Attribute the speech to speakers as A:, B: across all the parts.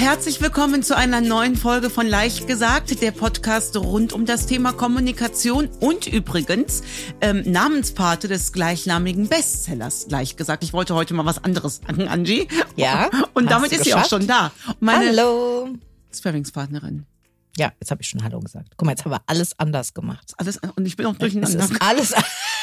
A: herzlich willkommen zu einer neuen Folge von Leicht gesagt, der Podcast rund um das Thema Kommunikation und übrigens ähm, Namenspate des gleichnamigen Bestsellers. Leicht gesagt, ich wollte heute mal was anderes sagen, Angie.
B: Ja.
A: Und damit ist geschafft? sie auch schon da.
B: Meine Hallo.
A: Sparringspartnerin.
B: Ja, jetzt habe ich schon Hallo gesagt. Guck mal, jetzt haben wir alles anders gemacht.
A: Alles und ich bin auch durcheinander.
B: Alles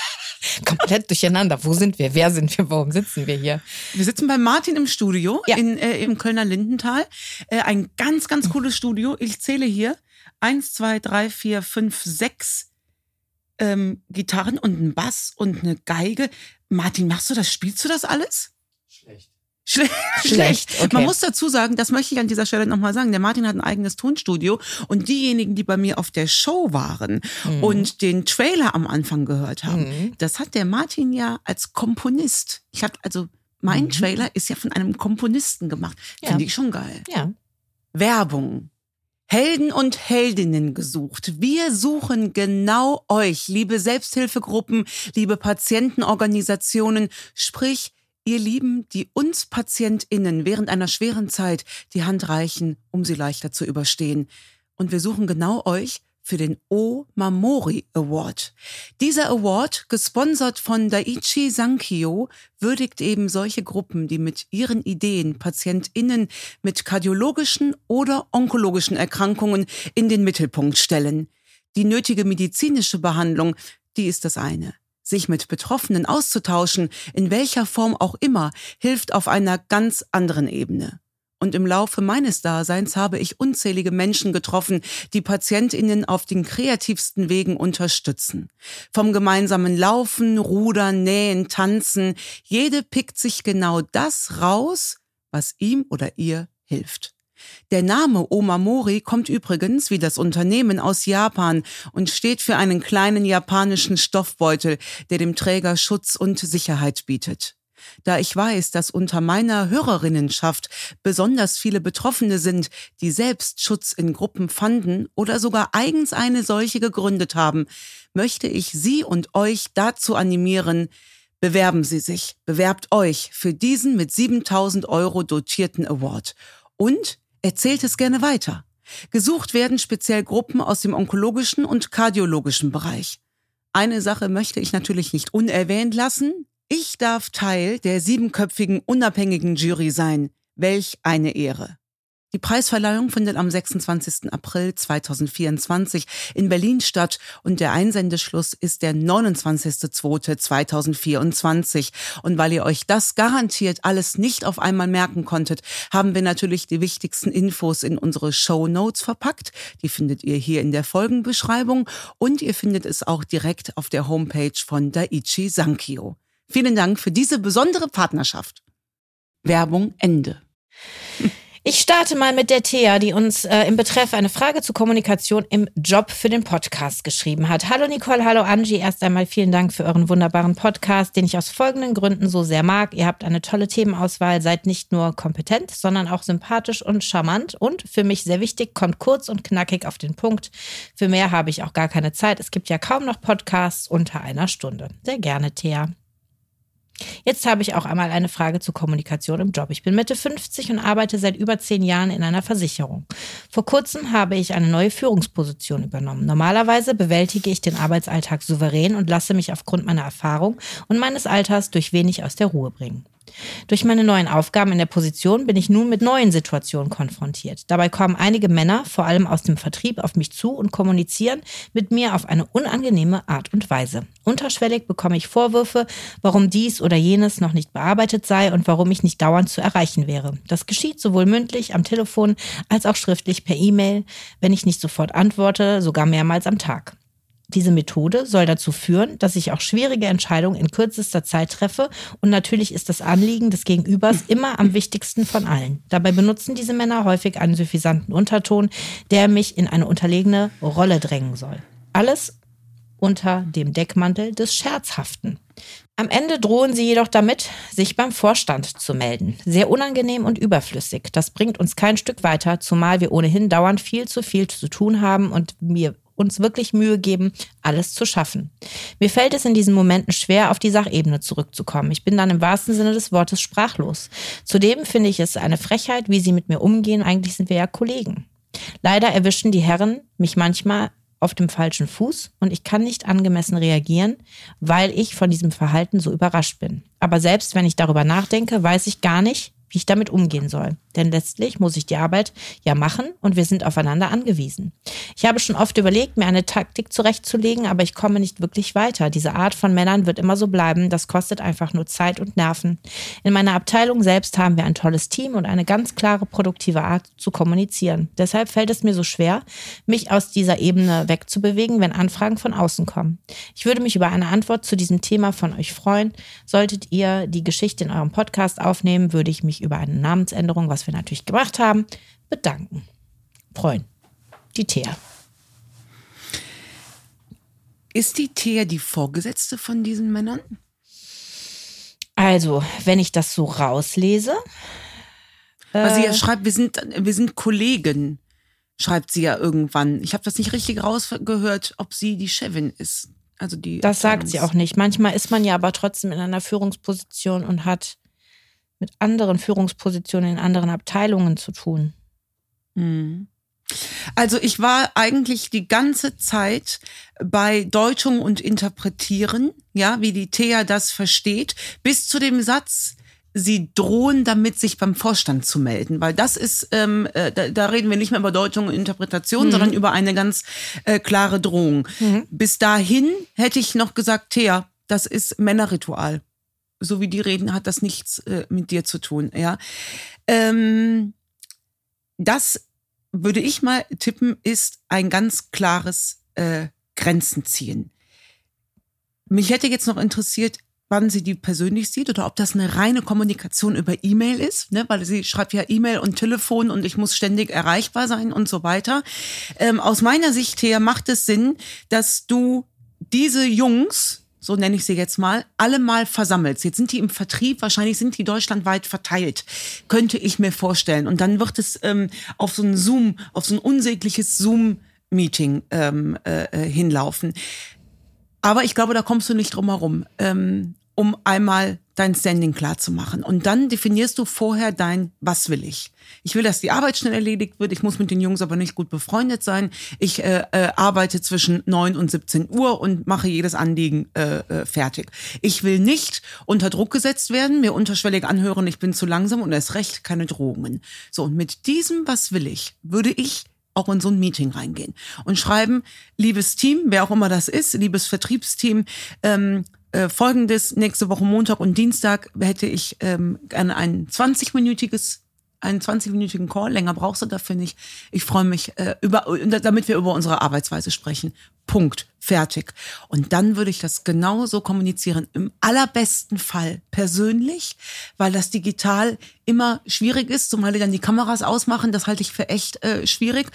B: komplett durcheinander. Wo sind wir? Wer sind wir? Warum sitzen wir hier?
A: Wir sitzen bei Martin im Studio ja. in, äh, im Kölner Lindental. Äh, ein ganz, ganz cooles Studio. Ich zähle hier eins, zwei, drei, vier, fünf, sechs ähm, Gitarren und ein Bass und eine Geige. Martin, machst du das? Spielst du das alles?
C: Schlecht.
A: Schle schlecht. Okay. Man muss dazu sagen, das möchte ich an dieser Stelle nochmal sagen. Der Martin hat ein eigenes Tonstudio und diejenigen, die bei mir auf der Show waren mhm. und den Trailer am Anfang gehört haben, mhm. das hat der Martin ja als Komponist. Ich habe also mein mhm. Trailer ist ja von einem Komponisten gemacht. Ja. Finde ich schon geil.
B: Ja.
A: Werbung. Helden und Heldinnen gesucht. Wir suchen genau euch, liebe Selbsthilfegruppen, liebe Patientenorganisationen, sprich ihr Lieben, die uns PatientInnen während einer schweren Zeit die Hand reichen, um sie leichter zu überstehen. Und wir suchen genau euch für den O Mamori Award. Dieser Award, gesponsert von Daiichi Sankyo, würdigt eben solche Gruppen, die mit ihren Ideen PatientInnen mit kardiologischen oder onkologischen Erkrankungen in den Mittelpunkt stellen. Die nötige medizinische Behandlung, die ist das eine sich mit Betroffenen auszutauschen, in welcher Form auch immer, hilft auf einer ganz anderen Ebene. Und im Laufe meines Daseins habe ich unzählige Menschen getroffen, die Patientinnen auf den kreativsten Wegen unterstützen. Vom gemeinsamen Laufen, Rudern, Nähen, Tanzen. Jede pickt sich genau das raus, was ihm oder ihr hilft. Der Name Omamori kommt übrigens wie das Unternehmen aus Japan und steht für einen kleinen japanischen Stoffbeutel, der dem Träger Schutz und Sicherheit bietet. Da ich weiß, dass unter meiner Hörerinnenschaft besonders viele Betroffene sind, die selbst Schutz in Gruppen fanden oder sogar eigens eine solche gegründet haben, möchte ich Sie und euch dazu animieren, bewerben Sie sich, bewerbt euch für diesen mit 7000 Euro dotierten Award und Erzählt es gerne weiter. Gesucht werden speziell Gruppen aus dem onkologischen und kardiologischen Bereich. Eine Sache möchte ich natürlich nicht unerwähnt lassen. Ich darf Teil der siebenköpfigen unabhängigen Jury sein. Welch eine Ehre. Die Preisverleihung findet am 26. April 2024 in Berlin statt und der Einsendeschluss ist der 29.02.2024. Und weil ihr euch das garantiert alles nicht auf einmal merken konntet, haben wir natürlich die wichtigsten Infos in unsere Show Notes verpackt. Die findet ihr hier in der Folgenbeschreibung und ihr findet es auch direkt auf der Homepage von Daiichi Sankyo. Vielen Dank für diese besondere Partnerschaft. Werbung Ende.
B: Ich starte mal mit der Thea, die uns äh, im Betreff eine Frage zur Kommunikation im Job für den Podcast geschrieben hat. Hallo Nicole, hallo Angie. Erst einmal vielen Dank für euren wunderbaren Podcast, den ich aus folgenden Gründen so sehr mag. Ihr habt eine tolle Themenauswahl, seid nicht nur kompetent, sondern auch sympathisch und charmant und für mich sehr wichtig, kommt kurz und knackig auf den Punkt. Für mehr habe ich auch gar keine Zeit. Es gibt ja kaum noch Podcasts unter einer Stunde. Sehr gerne, Thea. Jetzt habe ich auch einmal eine Frage zur Kommunikation im Job. Ich bin Mitte 50 und arbeite seit über zehn Jahren in einer Versicherung. Vor kurzem habe ich eine neue Führungsposition übernommen. Normalerweise bewältige ich den Arbeitsalltag souverän und lasse mich aufgrund meiner Erfahrung und meines Alters durch wenig aus der Ruhe bringen. Durch meine neuen Aufgaben in der Position bin ich nun mit neuen Situationen konfrontiert. Dabei kommen einige Männer, vor allem aus dem Vertrieb, auf mich zu und kommunizieren mit mir auf eine unangenehme Art und Weise. Unterschwellig bekomme ich Vorwürfe, warum dies oder jenes noch nicht bearbeitet sei und warum ich nicht dauernd zu erreichen wäre. Das geschieht sowohl mündlich am Telefon als auch schriftlich per E-Mail, wenn ich nicht sofort antworte, sogar mehrmals am Tag. Diese Methode soll dazu führen, dass ich auch schwierige Entscheidungen in kürzester Zeit treffe und natürlich ist das Anliegen des Gegenübers immer am wichtigsten von allen. Dabei benutzen diese Männer häufig einen suffisanten Unterton, der mich in eine unterlegene Rolle drängen soll. Alles unter dem Deckmantel des Scherzhaften. Am Ende drohen sie jedoch damit, sich beim Vorstand zu melden. Sehr unangenehm und überflüssig. Das bringt uns kein Stück weiter, zumal wir ohnehin dauernd viel zu viel zu tun haben und mir uns wirklich Mühe geben, alles zu schaffen. Mir fällt es in diesen Momenten schwer, auf die Sachebene zurückzukommen. Ich bin dann im wahrsten Sinne des Wortes sprachlos. Zudem finde ich es eine Frechheit, wie sie mit mir umgehen. Eigentlich sind wir ja Kollegen. Leider erwischen die Herren mich manchmal auf dem falschen Fuß und ich kann nicht angemessen reagieren, weil ich von diesem Verhalten so überrascht bin. Aber selbst wenn ich darüber nachdenke, weiß ich gar nicht, wie ich damit umgehen soll. Denn letztlich muss ich die Arbeit ja machen und wir sind aufeinander angewiesen. Ich habe schon oft überlegt, mir eine Taktik zurechtzulegen, aber ich komme nicht wirklich weiter. Diese Art von Männern wird immer so bleiben. Das kostet einfach nur Zeit und Nerven. In meiner Abteilung selbst haben wir ein tolles Team und eine ganz klare, produktive Art zu kommunizieren. Deshalb fällt es mir so schwer, mich aus dieser Ebene wegzubewegen, wenn Anfragen von außen kommen. Ich würde mich über eine Antwort zu diesem Thema von euch freuen. Solltet ihr die Geschichte in eurem Podcast aufnehmen, würde ich mich über eine Namensänderung, was wir natürlich gemacht haben, bedanken. Freuen. Die Thea.
A: Ist die Thea die Vorgesetzte von diesen Männern?
B: Also, wenn ich das so rauslese.
A: Weil sie ja schreibt, wir sind, wir sind Kollegen, schreibt sie ja irgendwann. Ich habe das nicht richtig rausgehört, ob sie die Chefin ist. Also die
B: das sagt sie auch nicht. Manchmal ist man ja aber trotzdem in einer Führungsposition und hat mit anderen Führungspositionen in anderen Abteilungen zu tun.
A: Mhm. Also ich war eigentlich die ganze Zeit bei Deutung und Interpretieren, ja, wie die Thea das versteht, bis zu dem Satz, sie drohen damit, sich beim Vorstand zu melden, weil das ist, ähm, äh, da, da reden wir nicht mehr über Deutung und Interpretation, mhm. sondern über eine ganz äh, klare Drohung. Mhm. Bis dahin hätte ich noch gesagt, Thea, das ist Männerritual so wie die reden, hat das nichts äh, mit dir zu tun, ja. Ähm, das würde ich mal tippen, ist ein ganz klares äh, Grenzen ziehen. Mich hätte jetzt noch interessiert, wann sie die persönlich sieht oder ob das eine reine Kommunikation über E-Mail ist, ne? weil sie schreibt ja E-Mail und Telefon und ich muss ständig erreichbar sein und so weiter. Ähm, aus meiner Sicht her macht es Sinn, dass du diese Jungs, so nenne ich sie jetzt mal, alle mal versammelt. Jetzt sind die im Vertrieb, wahrscheinlich sind die deutschlandweit verteilt, könnte ich mir vorstellen. Und dann wird es ähm, auf so ein Zoom, auf so ein unsägliches Zoom-Meeting ähm, äh, äh, hinlaufen. Aber ich glaube, da kommst du nicht drum herum, ähm, um einmal dein Standing klar zu machen. Und dann definierst du vorher dein, was will ich? Ich will, dass die Arbeit schnell erledigt wird. Ich muss mit den Jungs aber nicht gut befreundet sein. Ich äh, äh, arbeite zwischen neun und 17 Uhr und mache jedes Anliegen äh, äh, fertig. Ich will nicht unter Druck gesetzt werden, mir unterschwellig anhören, ich bin zu langsam und erst recht keine Drohungen. So, und mit diesem, was will ich, würde ich auch in so ein Meeting reingehen und schreiben, liebes Team, wer auch immer das ist, liebes Vertriebsteam, ähm, äh, folgendes, nächste Woche Montag und Dienstag hätte ich ähm, gerne ein 20-minütiges einen 20-minütigen Call, länger brauchst du dafür nicht. Ich freue mich, äh, über, damit wir über unsere Arbeitsweise sprechen. Punkt. Fertig. Und dann würde ich das genauso kommunizieren. Im allerbesten Fall persönlich, weil das digital immer schwierig ist, zumal die dann die Kameras ausmachen. Das halte ich für echt äh, schwierig.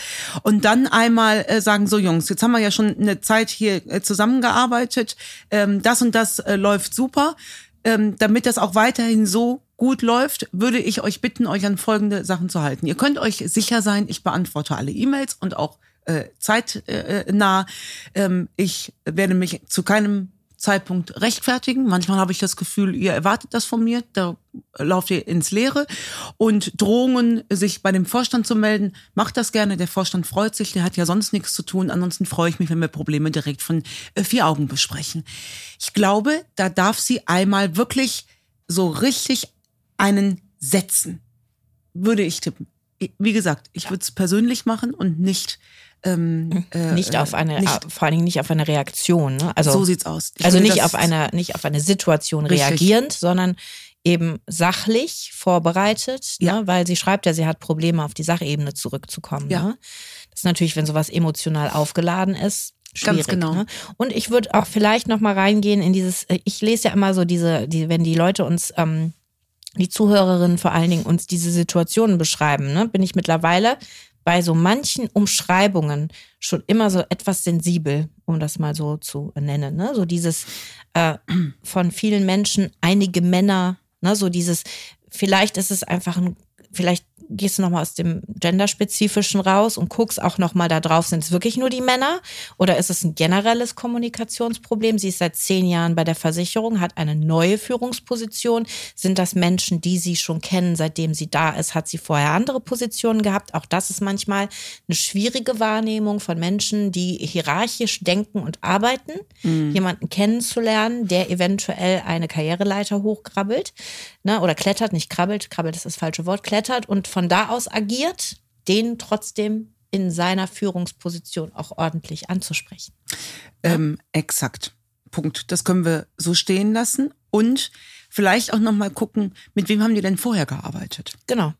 A: Und dann einmal äh, sagen, so Jungs, jetzt haben wir ja schon eine Zeit hier äh, zusammengearbeitet. Ähm, das und das äh, läuft super. Ähm, damit das auch weiterhin so gut läuft, würde ich euch bitten, euch an folgende Sachen zu halten. Ihr könnt euch sicher sein, ich beantworte alle E-Mails und auch äh, zeitnah. Ähm, ich werde mich zu keinem Zeitpunkt rechtfertigen. Manchmal habe ich das Gefühl, ihr erwartet das von mir, da lauft ihr ins Leere. Und Drohungen, sich bei dem Vorstand zu melden, macht das gerne. Der Vorstand freut sich, der hat ja sonst nichts zu tun. Ansonsten freue ich mich, wenn wir Probleme direkt von äh, vier Augen besprechen. Ich glaube, da darf sie einmal wirklich so richtig einen setzen, würde ich tippen. Wie gesagt, ich würde es persönlich machen und nicht
B: ähm, äh, nicht auf eine, nicht, vor allen Dingen nicht auf eine Reaktion. Ne? Also,
A: so sieht's aus.
B: Ich also nicht auf eine, nicht auf eine Situation richtig. reagierend, sondern eben sachlich vorbereitet, ne? ja. ne? weil sie schreibt ja, sie hat Probleme, auf die Sachebene zurückzukommen. Ja. Ne? Das ist natürlich, wenn sowas emotional aufgeladen ist, schwierig. Ganz genau. Ne? Und ich würde auch vielleicht noch mal reingehen in dieses, äh, ich lese ja immer so diese, die, wenn die Leute uns ähm, die Zuhörerinnen vor allen Dingen uns diese Situationen beschreiben, ne, bin ich mittlerweile bei so manchen Umschreibungen schon immer so etwas sensibel, um das mal so zu nennen. Ne? So dieses äh, von vielen Menschen, einige Männer, ne? so dieses, vielleicht ist es einfach ein, vielleicht gehst du nochmal aus dem genderspezifischen raus und guckst auch nochmal da drauf, sind es wirklich nur die Männer oder ist es ein generelles Kommunikationsproblem? Sie ist seit zehn Jahren bei der Versicherung, hat eine neue Führungsposition. Sind das Menschen, die sie schon kennen, seitdem sie da ist? Hat sie vorher andere Positionen gehabt? Auch das ist manchmal eine schwierige Wahrnehmung von Menschen, die hierarchisch denken und arbeiten, mhm. jemanden kennenzulernen, der eventuell eine Karriereleiter hochkrabbelt ne, oder klettert, nicht krabbelt, krabbelt ist das falsche Wort, klettert und von da aus agiert, den trotzdem in seiner Führungsposition auch ordentlich anzusprechen.
A: Ähm, exakt. Punkt. Das können wir so stehen lassen und vielleicht auch noch mal gucken, mit wem haben die denn vorher gearbeitet?
B: Genau.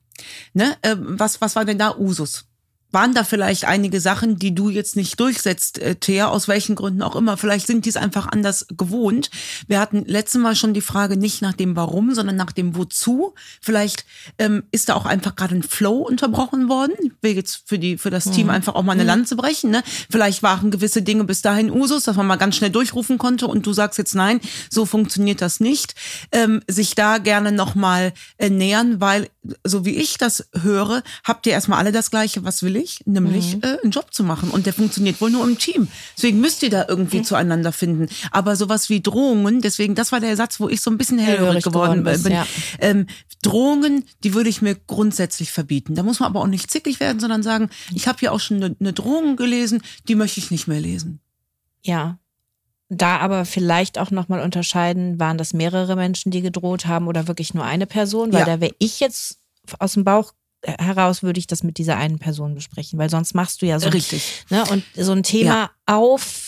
A: Ne? Äh, was, was war denn da Usus? Waren da vielleicht einige Sachen, die du jetzt nicht durchsetzt, äh, Thea, aus welchen Gründen auch immer. Vielleicht sind die es einfach anders gewohnt. Wir hatten letztes Mal schon die Frage nicht nach dem Warum, sondern nach dem Wozu. Vielleicht ähm, ist da auch einfach gerade ein Flow unterbrochen worden. Ich will jetzt für, die, für das mhm. Team einfach auch mal eine mhm. Lanze brechen. Ne? Vielleicht waren gewisse Dinge bis dahin Usus, dass man mal ganz schnell durchrufen konnte und du sagst jetzt nein, so funktioniert das nicht. Ähm, sich da gerne nochmal äh, nähern, weil so wie ich das höre, habt ihr erstmal alle das Gleiche, was will ich? nämlich mhm. äh, einen Job zu machen. Und der funktioniert wohl nur im Team. Deswegen müsst ihr da irgendwie mhm. zueinander finden. Aber sowas wie Drohungen, deswegen, das war der Satz, wo ich so ein bisschen hellhörig geworden, geworden bin. Ja. Ähm, Drohungen, die würde ich mir grundsätzlich verbieten. Da muss man aber auch nicht zickig werden, sondern sagen, ich habe hier auch schon eine, eine Drohung gelesen, die möchte ich nicht mehr lesen.
B: Ja, da aber vielleicht auch nochmal unterscheiden, waren das mehrere Menschen, die gedroht haben oder wirklich nur eine Person? Weil ja. da wäre ich jetzt aus dem Bauch heraus würde ich das mit dieser einen Person besprechen, weil sonst machst du ja so,
A: Richtig.
B: Ne, und so ein Thema ja. auf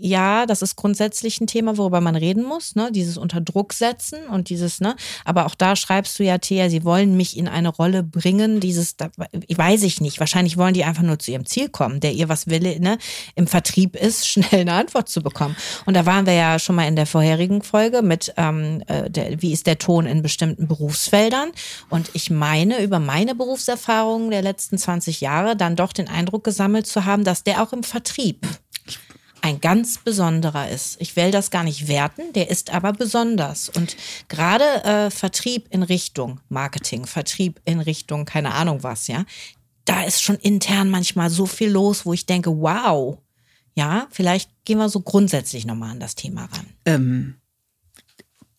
B: ja, das ist grundsätzlich ein Thema, worüber man reden muss, ne? Dieses unter Druck setzen und dieses, ne? Aber auch da schreibst du ja, Thea, sie wollen mich in eine Rolle bringen, dieses, da, weiß ich nicht. Wahrscheinlich wollen die einfach nur zu ihrem Ziel kommen, der ihr was will, ne? Im Vertrieb ist, schnell eine Antwort zu bekommen. Und da waren wir ja schon mal in der vorherigen Folge mit, ähm, äh, der, wie ist der Ton in bestimmten Berufsfeldern? Und ich meine, über meine Berufserfahrungen der letzten 20 Jahre dann doch den Eindruck gesammelt zu haben, dass der auch im Vertrieb ein ganz besonderer ist. Ich will das gar nicht werten, der ist aber besonders. Und gerade äh, Vertrieb in Richtung Marketing, Vertrieb in Richtung keine Ahnung was, ja, da ist schon intern manchmal so viel los, wo ich denke, wow, ja, vielleicht gehen wir so grundsätzlich nochmal an das Thema ran. Ähm,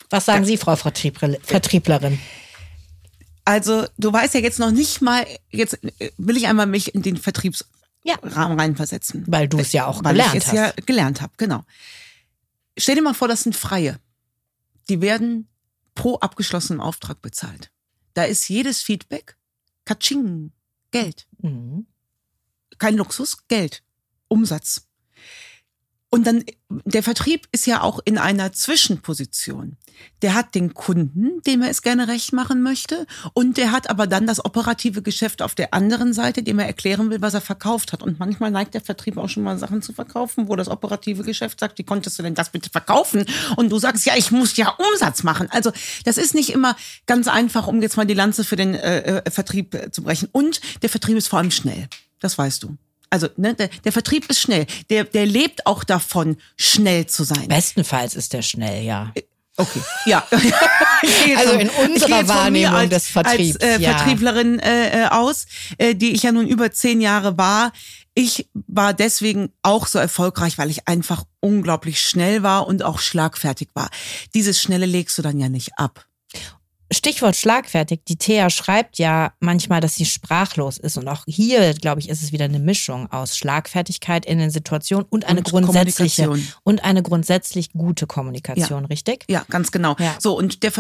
B: was sagen Sie, Frau Vertrieblerin?
A: Also, du weißt ja jetzt noch nicht mal, jetzt will ich einmal mich in den Vertriebs ja. Reinversetzen.
B: Weil du es ja auch
A: Weil
B: gelernt
A: ich es ja gelernt habe, genau. Stell dir mal vor, das sind Freie. Die werden pro abgeschlossenen Auftrag bezahlt. Da ist jedes Feedback Katsching, Geld. Mhm. Kein Luxus, Geld, Umsatz. Und dann, der Vertrieb ist ja auch in einer Zwischenposition. Der hat den Kunden, dem er es gerne recht machen möchte, und der hat aber dann das operative Geschäft auf der anderen Seite, dem er erklären will, was er verkauft hat. Und manchmal neigt der Vertrieb auch schon mal Sachen zu verkaufen, wo das operative Geschäft sagt, wie konntest du denn das bitte verkaufen? Und du sagst, ja, ich muss ja Umsatz machen. Also das ist nicht immer ganz einfach, um jetzt mal die Lanze für den äh, äh Vertrieb äh, zu brechen. Und der Vertrieb ist vor allem schnell. Das weißt du. Also ne, der, der Vertrieb ist schnell. Der, der lebt auch davon, schnell zu sein.
B: Bestenfalls ist der schnell, ja.
A: Äh, okay, ja.
B: also in unserer Wahrnehmung als, des Vertriebs.
A: Als äh, ja. Vertrieblerin äh, äh, aus, äh, die ich ja nun über zehn Jahre war. Ich war deswegen auch so erfolgreich, weil ich einfach unglaublich schnell war und auch schlagfertig war. Dieses Schnelle legst du dann ja nicht ab.
B: Stichwort schlagfertig. Die Thea schreibt ja manchmal, dass sie sprachlos ist. Und auch hier, glaube ich, ist es wieder eine Mischung aus Schlagfertigkeit in den Situationen und eine und grundsätzliche und eine grundsätzlich gute Kommunikation,
A: ja.
B: richtig?
A: Ja, ganz genau. Ja. So, und der,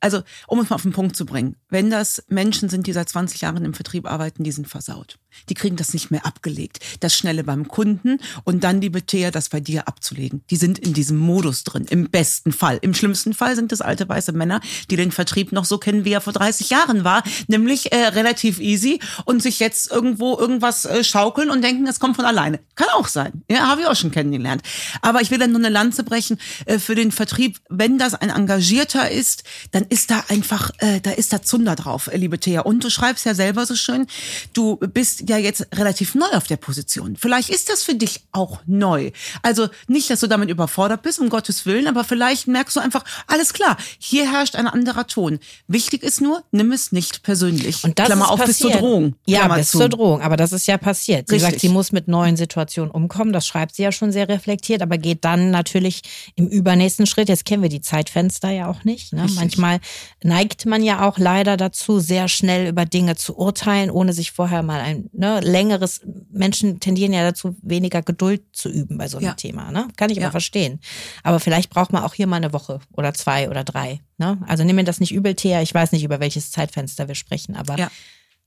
A: also, um es mal auf den Punkt zu bringen, wenn das Menschen sind, die seit 20 Jahren im Vertrieb arbeiten, die sind versaut. Die kriegen das nicht mehr abgelegt. Das Schnelle beim Kunden und dann die Thea, das bei dir abzulegen. Die sind in diesem Modus drin. Im besten Fall. Im schlimmsten Fall sind es alte weiße Männer, die den Vertrieb noch so kennen, wie er vor 30 Jahren war. Nämlich äh, relativ easy und sich jetzt irgendwo irgendwas äh, schaukeln und denken, es kommt von alleine. Kann auch sein. Ja, habe ich auch schon kennengelernt. Aber ich will dann nur eine Lanze brechen äh, für den Vertrieb. Wenn das ein Engagierter ist, dann ist da einfach, äh, da ist da Zunder drauf, äh, liebe Thea. Und du schreibst ja selber so schön, du bist ja jetzt relativ neu auf der Position. Vielleicht ist das für dich auch neu. Also nicht, dass du damit überfordert bist, um Gottes Willen, aber vielleicht merkst du einfach, alles klar, hier herrscht ein anderer Ton. Wichtig ist nur, nimm es nicht persönlich.
B: Und das
A: Klammer
B: ist
A: auf bis zur
B: passiert.
A: Drohung.
B: Ja,
A: Klammer
B: bis
A: zu.
B: zur Drohung. Aber das ist ja passiert. Sie
A: Richtig.
B: sagt, sie muss mit neuen Situationen umkommen. Das schreibt sie ja schon sehr reflektiert, aber geht dann natürlich im übernächsten Schritt. Jetzt kennen wir die Zeitfenster ja auch nicht. Ne? Manchmal neigt man ja auch leider dazu, sehr schnell über Dinge zu urteilen, ohne sich vorher mal ein ne, längeres. Menschen tendieren ja dazu, weniger Geduld zu üben bei so einem
A: Ja.
B: Thema. Ne? Kann ich
A: Ja.
B: aber verstehen. Aber vielleicht braucht man auch hier mal eine Woche oder zwei oder drei. Ne? Also nimm mir das nicht übel, Thea. Ich weiß nicht, über welches Zeitfenster wir sprechen, aber
A: Ja.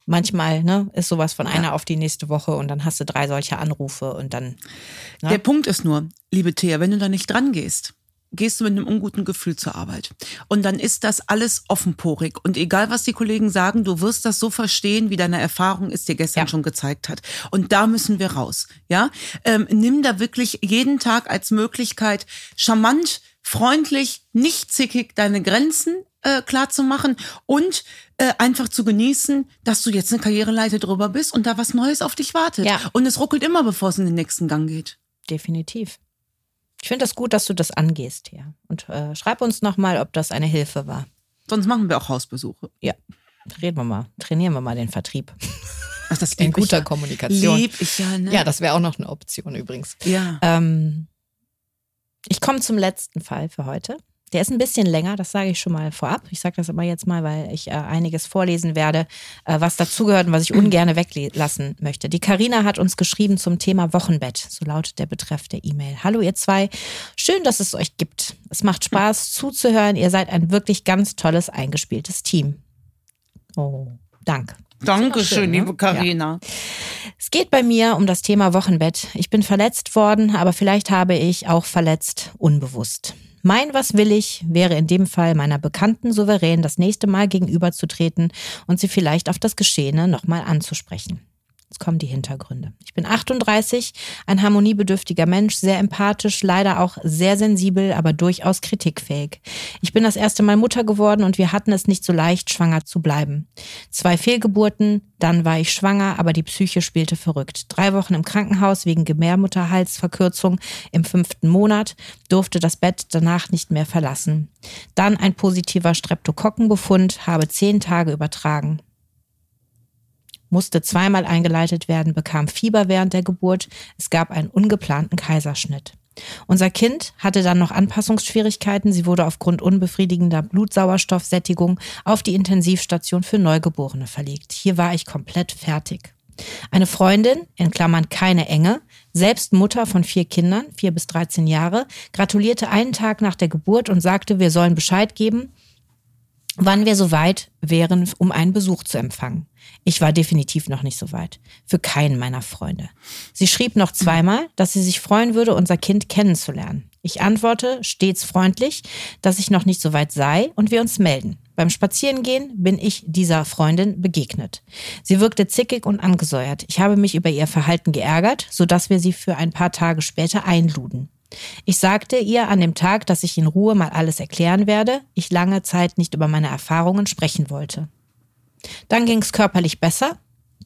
B: manchmal ne, ist sowas von einer auf die nächste Woche und dann hast du drei solche Anrufe und dann. Ne?
A: Der Punkt ist nur, liebe Thea, wenn du da nicht dran gehst, gehst du mit einem unguten Gefühl zur Arbeit. Und dann ist das alles offenporig. Und egal, was die Kollegen sagen, du wirst das so verstehen, wie deine Erfahrung es dir gestern
B: Ja.
A: schon gezeigt hat. Und da müssen wir raus. Ja, ähm, nimm da wirklich jeden Tag als Möglichkeit, charmant, freundlich, nicht zickig deine Grenzen äh, klar zu machen und äh, einfach zu genießen, dass du jetzt eine Karriereleiter drüber bist und da was Neues auf dich wartet.
B: Ja.
A: Und es ruckelt immer, bevor es in den nächsten Gang geht.
B: Definitiv. Ich finde das gut, dass du das angehst, ja. Und äh, schreib uns nochmal, ob das eine Hilfe war.
A: Sonst machen wir auch Hausbesuche.
B: Ja. Reden wir mal, trainieren wir mal den Vertrieb.
A: Ach, das
B: In guter
A: ja.
B: Kommunikation.
A: Lieb ich ja, ne?
B: Ja, das wäre auch noch eine Option übrigens.
A: Ja.
B: Ähm, ich komme zum letzten Fall für heute. Der ist ein bisschen länger, das sage ich schon mal vorab. Ich sage das aber jetzt mal, weil ich äh, einiges vorlesen werde, äh, was dazugehört und was ich ungern weglassen möchte. Die Karina hat uns geschrieben zum Thema Wochenbett. So lautet der Betreff der E-Mail. Hallo ihr zwei, schön, dass es euch gibt. Es macht Spaß zuzuhören. Ihr seid ein wirklich ganz tolles eingespieltes Team. Oh, danke.
A: Dankeschön,
B: schön, ne?
A: liebe Karina.
B: Es geht bei mir um das Thema Wochenbett. Ich bin verletzt worden, aber vielleicht habe ich auch verletzt unbewusst. Mein Was will ich wäre in dem Fall meiner Bekannten souverän das nächste Mal gegenüberzutreten und sie vielleicht auf das Geschehene nochmal anzusprechen. Jetzt kommen die Hintergründe. Ich bin 38, ein harmoniebedürftiger Mensch, sehr empathisch, leider auch sehr sensibel, aber durchaus kritikfähig. Ich bin das erste Mal Mutter geworden und wir hatten es nicht so leicht, schwanger zu bleiben. Zwei Fehlgeburten, dann war ich schwanger, aber die Psyche spielte verrückt. Drei Wochen im Krankenhaus wegen Gebärmutterhalsverkürzung im fünften Monat, durfte das Bett danach nicht mehr verlassen. Dann ein positiver Streptokokkenbefund, habe zehn Tage übertragen musste zweimal eingeleitet werden, bekam Fieber während der Geburt. Es gab einen ungeplanten Kaiserschnitt. Unser Kind hatte dann noch Anpassungsschwierigkeiten. Sie wurde aufgrund unbefriedigender Blutsauerstoffsättigung auf die Intensivstation für Neugeborene verlegt. Hier war ich komplett fertig. Eine Freundin, in Klammern keine enge, selbst Mutter von vier Kindern, vier bis 13 Jahre, gratulierte einen Tag nach der Geburt und sagte, wir sollen Bescheid geben, wann wir soweit wären, um einen Besuch zu empfangen. Ich war definitiv noch nicht so weit. Für keinen meiner Freunde. Sie schrieb noch zweimal, dass sie sich freuen würde, unser Kind kennenzulernen. Ich antworte stets freundlich, dass ich noch nicht so weit sei und wir uns melden. Beim Spazierengehen bin ich dieser Freundin begegnet. Sie wirkte zickig und angesäuert. Ich habe mich über ihr Verhalten geärgert, sodass wir sie für ein paar Tage später einluden. Ich sagte ihr an dem Tag, dass ich in Ruhe mal alles erklären werde, ich lange Zeit nicht über meine Erfahrungen sprechen wollte. Dann ging es körperlich besser.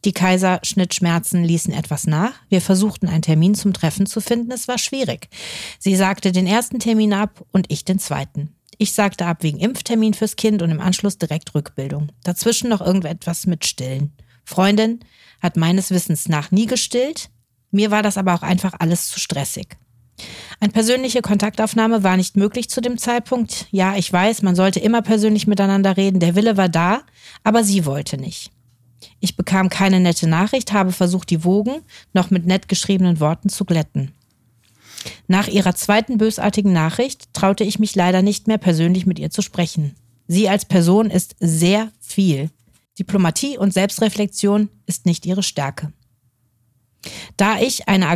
B: Die Kaiserschnittschmerzen ließen etwas nach. Wir versuchten einen Termin zum Treffen zu finden. Es war schwierig. Sie sagte den ersten Termin ab und ich den zweiten. Ich sagte ab wegen Impftermin fürs Kind und im Anschluss direkt Rückbildung. Dazwischen noch irgendetwas mit Stillen. Freundin hat meines Wissens nach nie gestillt. Mir war das aber auch einfach alles zu stressig. Eine persönliche Kontaktaufnahme war nicht möglich zu dem Zeitpunkt. Ja, ich weiß, man sollte immer persönlich miteinander reden. Der Wille war da, aber sie wollte nicht. Ich bekam keine nette Nachricht, habe versucht, die Wogen noch mit nett geschriebenen Worten zu glätten. Nach ihrer zweiten bösartigen Nachricht traute ich mich leider nicht mehr persönlich mit ihr zu sprechen. Sie als Person ist sehr viel. Diplomatie und Selbstreflexion ist nicht ihre Stärke. Da ich eine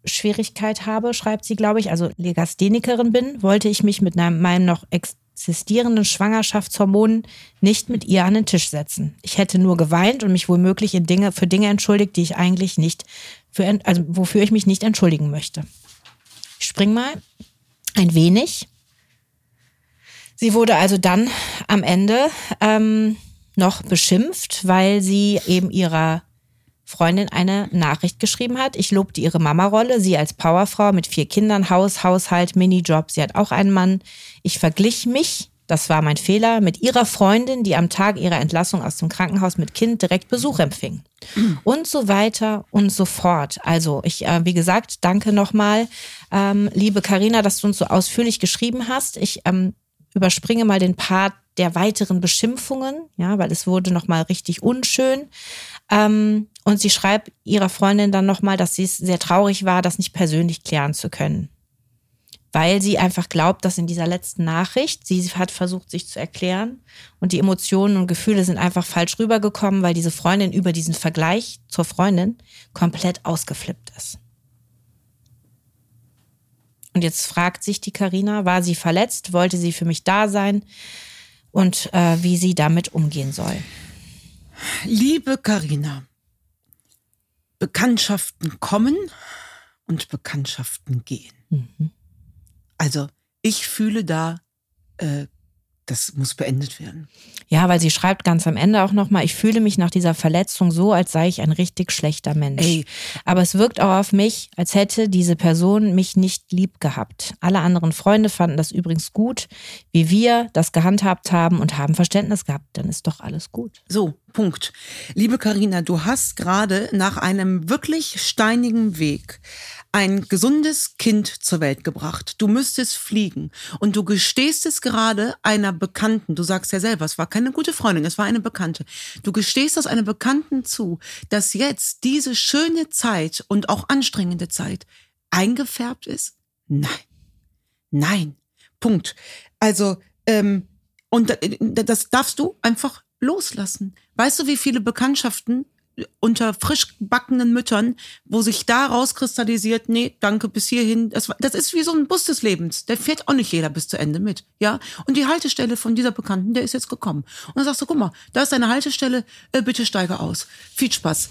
B: Argumentationsschwierigkeit habe, schreibt sie, glaube ich, also Legasthenikerin bin, wollte ich mich mit meinem noch existierenden Schwangerschaftshormonen nicht mit ihr an den Tisch setzen. Ich hätte nur geweint und mich womöglich in Dinge, für Dinge entschuldigt, die ich eigentlich nicht, für, also wofür ich mich nicht entschuldigen möchte. Ich spring mal ein wenig. Sie wurde also dann am Ende ähm, noch beschimpft, weil sie eben ihrer Freundin eine Nachricht geschrieben hat. Ich lobte ihre Mama-Rolle, sie als Powerfrau mit vier Kindern, Haus, Haushalt, Minijob. Sie hat auch einen Mann. Ich verglich mich das war mein Fehler, mit ihrer Freundin, die am Tag ihrer Entlassung aus dem Krankenhaus mit Kind direkt Besuch empfing. Und so weiter und so fort. Also ich, äh, wie gesagt, danke nochmal, ähm, liebe Karina, dass du uns so ausführlich geschrieben hast. Ich ähm, überspringe mal den Part der weiteren Beschimpfungen, ja, weil es wurde nochmal richtig unschön. Ähm, und sie schreibt ihrer Freundin dann nochmal, dass sie es sehr traurig war, das nicht persönlich klären zu können. Weil sie einfach glaubt, dass in dieser letzten Nachricht, sie hat versucht, sich zu erklären und die Emotionen und Gefühle sind einfach falsch rübergekommen, weil diese Freundin über diesen Vergleich zur Freundin komplett ausgeflippt ist. Und jetzt fragt sich die Karina, war sie verletzt? Wollte sie für mich da sein? Und äh, wie sie damit umgehen soll.
A: Liebe Karina, Bekanntschaften kommen und Bekanntschaften gehen. Mhm. Also ich fühle da äh, das muss beendet werden.
B: Ja, weil sie schreibt ganz am Ende auch nochmal, ich fühle mich nach dieser Verletzung so, als sei ich ein richtig schlechter Mensch. Ey. Aber es wirkt auch auf mich, als hätte diese Person mich nicht lieb gehabt. Alle anderen Freunde fanden das übrigens gut, wie wir das gehandhabt haben und haben Verständnis gehabt. Dann ist doch alles gut.
A: So, Punkt. Liebe Karina, du hast gerade nach einem wirklich steinigen Weg ein gesundes Kind zur Welt gebracht. Du müsstest fliegen und du gestehst es gerade einer Bekannten. Du sagst ja selber, es war keine gute Freundin, es war eine Bekannte. Du gestehst das einer Bekannten zu, dass jetzt diese schöne Zeit und auch anstrengende Zeit eingefärbt ist? Nein. Nein. Punkt. Also, ähm, und das darfst du einfach loslassen. Weißt du, wie viele Bekanntschaften unter frisch gebackenen Müttern, wo sich da rauskristallisiert, nee, danke, bis hierhin. Das, das ist wie so ein Bus des Lebens. Der fährt auch nicht jeder bis zu Ende mit. Ja. Und die Haltestelle von dieser Bekannten, der ist jetzt gekommen. Und dann sagst du, guck mal, da ist deine Haltestelle, äh, bitte steige aus. Viel Spaß.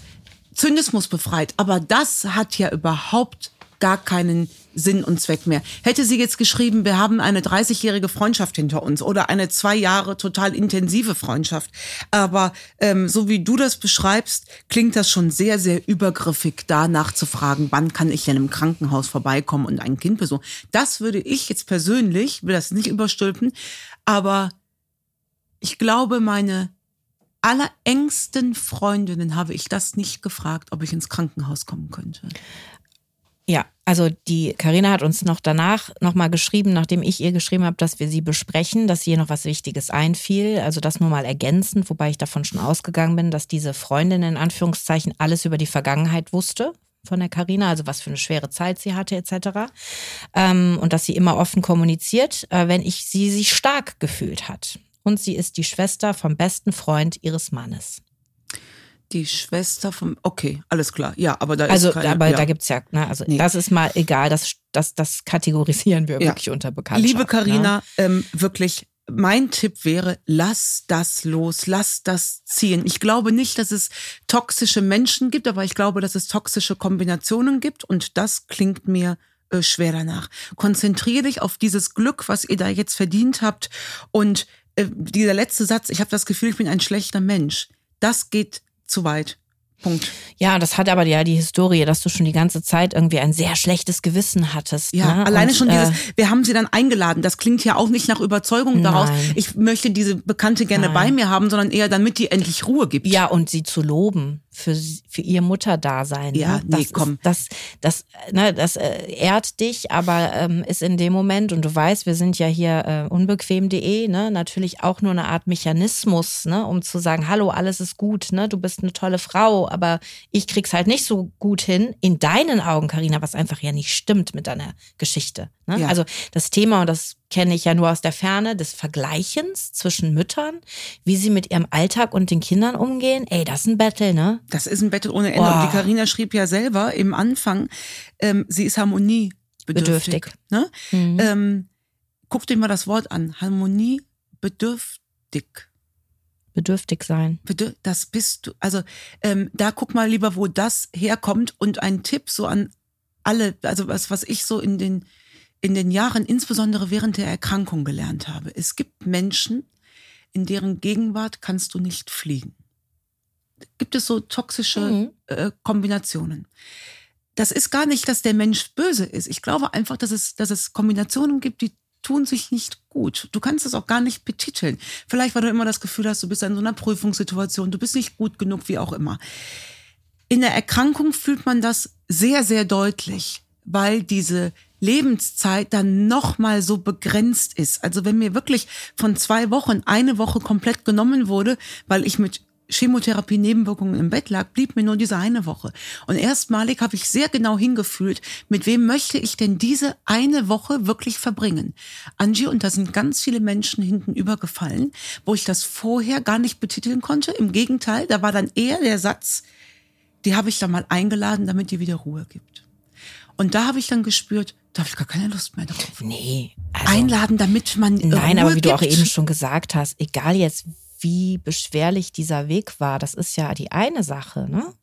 A: Zynismus befreit. Aber das hat ja überhaupt gar keinen Sinn und Zweck mehr. Hätte sie jetzt geschrieben, wir haben eine 30-jährige Freundschaft hinter uns oder eine zwei Jahre total intensive Freundschaft. Aber ähm, so wie du das beschreibst, klingt das schon sehr, sehr übergriffig, danach zu fragen, wann kann ich denn im Krankenhaus vorbeikommen und ein Kind besuchen. Das würde ich jetzt persönlich, will das nicht überstülpen, aber ich glaube, meine allerengsten Freundinnen habe ich das nicht gefragt, ob ich ins Krankenhaus kommen könnte.
B: Ja, also die Karina hat uns noch danach nochmal geschrieben, nachdem ich ihr geschrieben habe, dass wir sie besprechen, dass ihr noch was Wichtiges einfiel. Also das nur mal ergänzend, wobei ich davon schon ausgegangen bin, dass diese Freundin in Anführungszeichen alles über die Vergangenheit wusste von der Karina, also was für eine schwere Zeit sie hatte etc. Ähm, und dass sie immer offen kommuniziert, äh, wenn ich sie sich stark gefühlt hat. Und sie ist die Schwester vom besten Freund ihres Mannes
A: die Schwester vom. Okay, alles klar. Ja, aber da
B: also,
A: ist keine,
B: aber
A: ja.
B: da gibt's ja, ne, also nee. das ist mal egal, das, das, das kategorisieren wir ja. wirklich unter Bekanntschaft.
A: Liebe Karina, ne? ähm, wirklich, mein Tipp wäre, lass das los, lass das ziehen. Ich glaube nicht, dass es toxische Menschen gibt, aber ich glaube, dass es toxische Kombinationen gibt und das klingt mir äh, schwer danach. Konzentriere dich auf dieses Glück, was ihr da jetzt verdient habt und äh, dieser letzte Satz, ich habe das Gefühl, ich bin ein schlechter Mensch. Das geht zu weit. Punkt.
B: Ja, das hat aber ja die Historie, dass du schon die ganze Zeit irgendwie ein sehr schlechtes Gewissen hattest.
A: Ja,
B: ne?
A: alleine Und, schon dieses, äh, wir haben sie dann eingeladen. Das klingt ja auch nicht nach Überzeugung nein. daraus. Ich möchte diese Bekannte gerne nein. bei mir haben, sondern eher damit die endlich Ruhe gibt.
B: Ja, und sie zu loben für, für ihr Mutterdasein.
A: Ja,
B: ne? das
A: nee, komm.
B: Ist, das, das, ne, das äh, ehrt dich, aber ähm, ist in dem Moment, und du weißt, wir sind ja hier äh, unbequem.de, ne, natürlich auch nur eine Art Mechanismus, ne, um zu sagen, hallo, alles ist gut, ne, du bist eine tolle Frau, aber ich krieg's halt nicht so gut hin, in deinen Augen, Karina, was einfach ja nicht stimmt mit deiner Geschichte. Ne? Ja. Also das Thema, und das kenne ich ja nur aus der Ferne, des Vergleichens zwischen Müttern, wie sie mit ihrem Alltag und den Kindern umgehen. Ey, das ist ein Battle, ne?
A: Das ist ein Battle ohne Ende. Oh. Und die Karina schrieb ja selber im Anfang, ähm, sie ist harmoniebedürftig. Ne? Mhm. Ähm, guck dir mal das Wort an. Harmoniebedürftig.
B: Bedürftig sein.
A: Das bist du. Also ähm, da guck mal lieber, wo das herkommt. Und ein Tipp so an alle, also was, was ich so in den in den Jahren, insbesondere während der Erkrankung, gelernt habe. Es gibt Menschen, in deren Gegenwart kannst du nicht fliegen. Gibt es so toxische mhm. äh, Kombinationen? Das ist gar nicht, dass der Mensch böse ist. Ich glaube einfach, dass es, dass es Kombinationen gibt, die tun sich nicht gut. Du kannst es auch gar nicht betiteln. Vielleicht, weil du immer das Gefühl hast, du bist in so einer Prüfungssituation, du bist nicht gut genug, wie auch immer. In der Erkrankung fühlt man das sehr, sehr deutlich, weil diese Lebenszeit dann nochmal so begrenzt ist. Also wenn mir wirklich von zwei Wochen eine Woche komplett genommen wurde, weil ich mit Chemotherapie-Nebenwirkungen im Bett lag, blieb mir nur diese eine Woche. Und erstmalig habe ich sehr genau hingefühlt, mit wem möchte ich denn diese eine Woche wirklich verbringen. Angie, und da sind ganz viele Menschen hinten übergefallen, wo ich das vorher gar nicht betiteln konnte. Im Gegenteil, da war dann eher der Satz, die habe ich da mal eingeladen, damit die wieder Ruhe gibt. Und da habe ich dann gespürt, da habe ich gar keine Lust mehr drauf.
B: Nee.
A: Also, Einladen, damit man.
B: Nein, Ruhe aber wie gibt. du auch eben schon gesagt hast, egal jetzt, wie beschwerlich dieser Weg war, das ist ja die eine Sache, ne?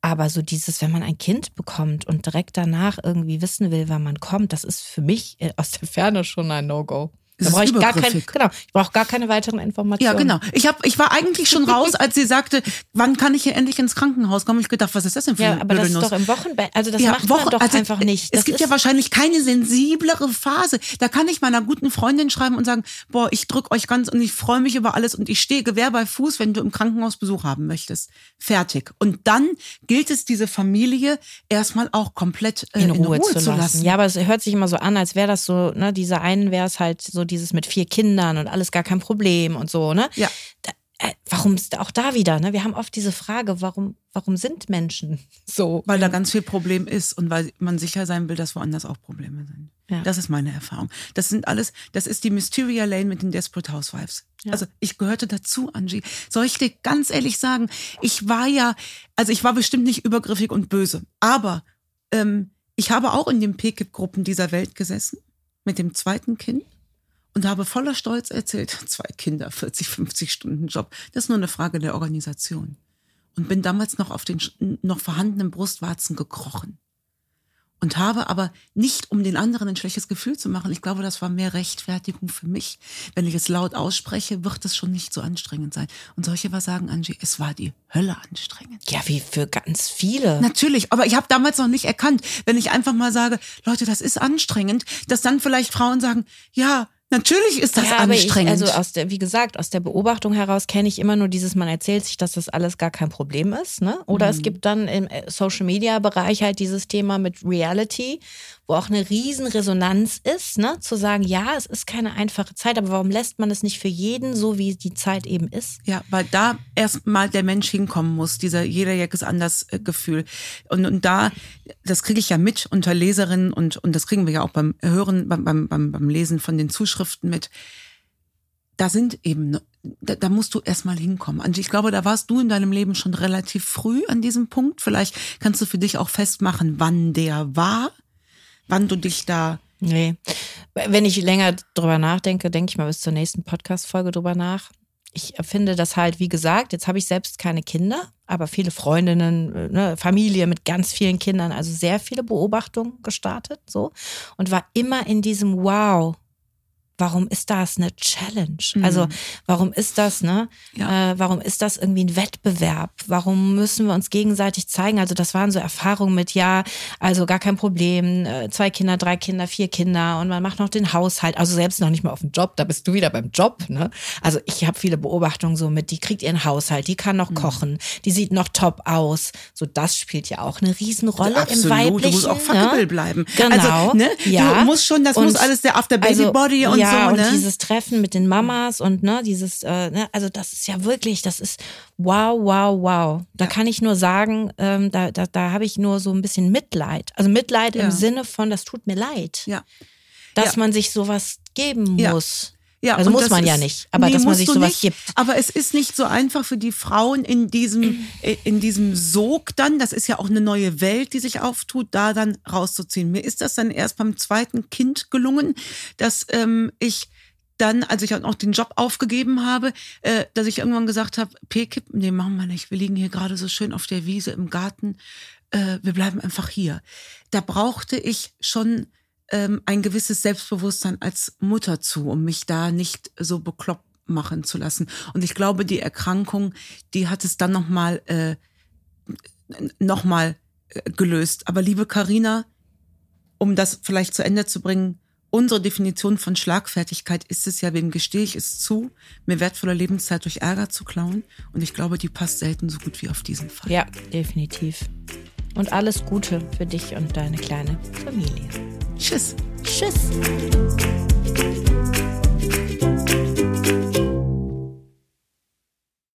B: Aber so dieses, wenn man ein Kind bekommt und direkt danach irgendwie wissen will, wann man kommt, das ist für mich äh, aus der Ferne schon ein No-Go. Da brauche ich gar kein, genau, ich brauche gar keine weiteren Informationen.
A: Ja, genau. Ich hab, ich war eigentlich schon raus, als sie sagte, wann kann ich hier endlich ins Krankenhaus kommen? Ich gedacht, was ist das denn für
B: ja, aber das ist doch im Wochenbett. Also das ja, macht Woche, man doch also einfach nicht.
A: Das es gibt ja wahrscheinlich keine sensiblere Phase. Da kann ich meiner guten Freundin schreiben und sagen, boah, ich drück euch ganz und ich freue mich über alles und ich stehe Gewehr bei Fuß, wenn du im Krankenhaus Besuch haben möchtest. Fertig. Und dann gilt es, diese Familie erstmal auch komplett äh, in, Ruhe in, Ruhe, zu, lassen. lassen.
B: Ja, aber es hört sich immer so an, als wäre das so, ne, diese einen wäre es halt so dieses mit vier Kindern und alles gar kein Problem und so, ne?
A: Ja.
B: Da, äh, warum ist auch da wieder, ne? Wir haben oft diese Frage, warum, warum sind Menschen so?
A: Weil da ganz viel Problem ist und weil man sicher sein will, dass woanders auch Probleme sind. Ja. Das ist meine Erfahrung. Das sind alles, das ist die Mysteria Lane mit den Desperate Housewives. Ja. Also ich gehörte dazu, Angie. Soll ich dir ganz ehrlich sagen, ich war ja, also ich war bestimmt nicht übergriffig und böse, aber ähm, ich habe auch in den PKIP-Gruppen dieser Welt gesessen mit dem zweiten Kind und habe voller Stolz erzählt, zwei Kinder, 40, 50 Stunden Job. Das ist nur eine Frage der Organisation. Und bin damals noch auf den noch vorhandenen Brustwarzen gekrochen. Und habe aber nicht, um den anderen ein schlechtes Gefühl zu machen, ich glaube, das war mehr Rechtfertigung für mich. Wenn ich es laut ausspreche, wird es schon nicht so anstrengend sein. Und solche was sagen, Angie, es war die Hölle anstrengend.
B: Ja, wie für ganz viele.
A: Natürlich, aber ich habe damals noch nicht erkannt, wenn ich einfach mal sage, Leute, das ist anstrengend, dass dann vielleicht Frauen sagen, ja, Natürlich ist das ja, anstrengend.
B: Ich, also aus der, wie gesagt, aus der Beobachtung heraus kenne ich immer nur dieses, man erzählt sich, dass das alles gar kein Problem ist. Ne? Oder mhm. es gibt dann im äh, Social Media Bereich halt dieses Thema mit Reality, wo auch eine riesen Resonanz ist, ne? zu sagen, ja, es ist keine einfache Zeit, aber warum lässt man es nicht für jeden so, wie die Zeit eben ist?
A: Ja, weil da erstmal der Mensch hinkommen muss, dieser jeder Jack ist anders äh, Gefühl. Und, und da, das kriege ich ja mit unter Leserinnen und, und das kriegen wir ja auch beim Hören, beim, beim, beim, Lesen von den Zuschriften mit. Da sind eben da, da musst du erstmal hinkommen. Angie, ich glaube, da warst du in deinem Leben schon relativ früh an diesem Punkt. Vielleicht kannst du für dich auch festmachen, wann der war wann du dich da.
B: Nee. Wenn ich länger drüber nachdenke, denke ich mal bis zur nächsten Podcast-Folge drüber nach. Ich finde das halt, wie gesagt, jetzt habe ich selbst keine Kinder, aber viele Freundinnen, ne, Familie mit ganz vielen Kindern, also sehr viele Beobachtungen gestartet, so. Und war immer in diesem Wow, warum ist das eine Challenge? Mhm. Also warum ist das, ne? Ja. Äh, warum ist das irgendwie ein Wettbewerb? Warum müssen wir uns gegenseitig zeigen? Also das waren so Erfahrungen mit, ja, also gar kein Problem, äh, zwei Kinder, drei Kinder, vier Kinder und man macht noch den Haushalt, also selbst noch nicht mal auf dem Job, da bist du wieder beim Job, ne? Also ich habe viele Beobachtungen so mit, die kriegt ihren Haushalt, die kann noch mhm. kochen, die sieht noch top aus. So das spielt ja auch eine Riesenrolle Absolut. im Weiblichen. Du
A: musst auch fuckable
B: ne?
A: bleiben.
B: Genau.
A: Also, ne?
B: Ja.
A: Du musst schon, das und muss alles der After Baby also, Body und ja,
B: so,
A: ne?
B: und dieses Treffen mit den Mamas und ne, dieses, äh, ne, also das ist ja wirklich, das ist wow, wow, wow. Da ja. kann ich nur sagen, ähm, da, da, da habe ich nur so ein bisschen Mitleid. Also Mitleid ja. im Sinne von, das tut mir leid.
A: Ja.
B: Dass man sich sowas geben muss. Ja, also muss man ja nicht, aber nee, dass man sich sowas nicht. gibt.
A: Aber es ist nicht so einfach für die Frauen in diesem, in diesem Sog dann, das ist ja auch eine neue Welt, die sich auftut, da dann rauszuziehen. Mir ist das dann erst beim zweiten Kind gelungen, dass ähm, ich dann, als ich auch den Job aufgegeben habe, äh, dass ich irgendwann gesagt habe, P-Kipp, nee, machen wir nicht. Wir liegen hier gerade so schön auf der Wiese im Garten. Äh, wir bleiben einfach hier. Da brauchte ich schon ähm, ein gewisses Selbstbewusstsein als Mutter zu, um mich da nicht so bekloppt machen zu lassen. Und ich glaube, die Erkrankung, die hat es dann nochmal äh, noch mal äh, gelöst. Aber liebe Karina, um das vielleicht zu Ende zu bringen, unsere Definition von Schlagfertigkeit ist es ja, wem gestehe ich es zu, mir wertvolle Lebenszeit durch Ärger zu klauen. Und ich glaube, die passt selten so gut wie auf diesen Fall.
B: Ja, definitiv und alles Gute für dich und deine kleine Familie.
A: Tschüss.
B: Tschüss.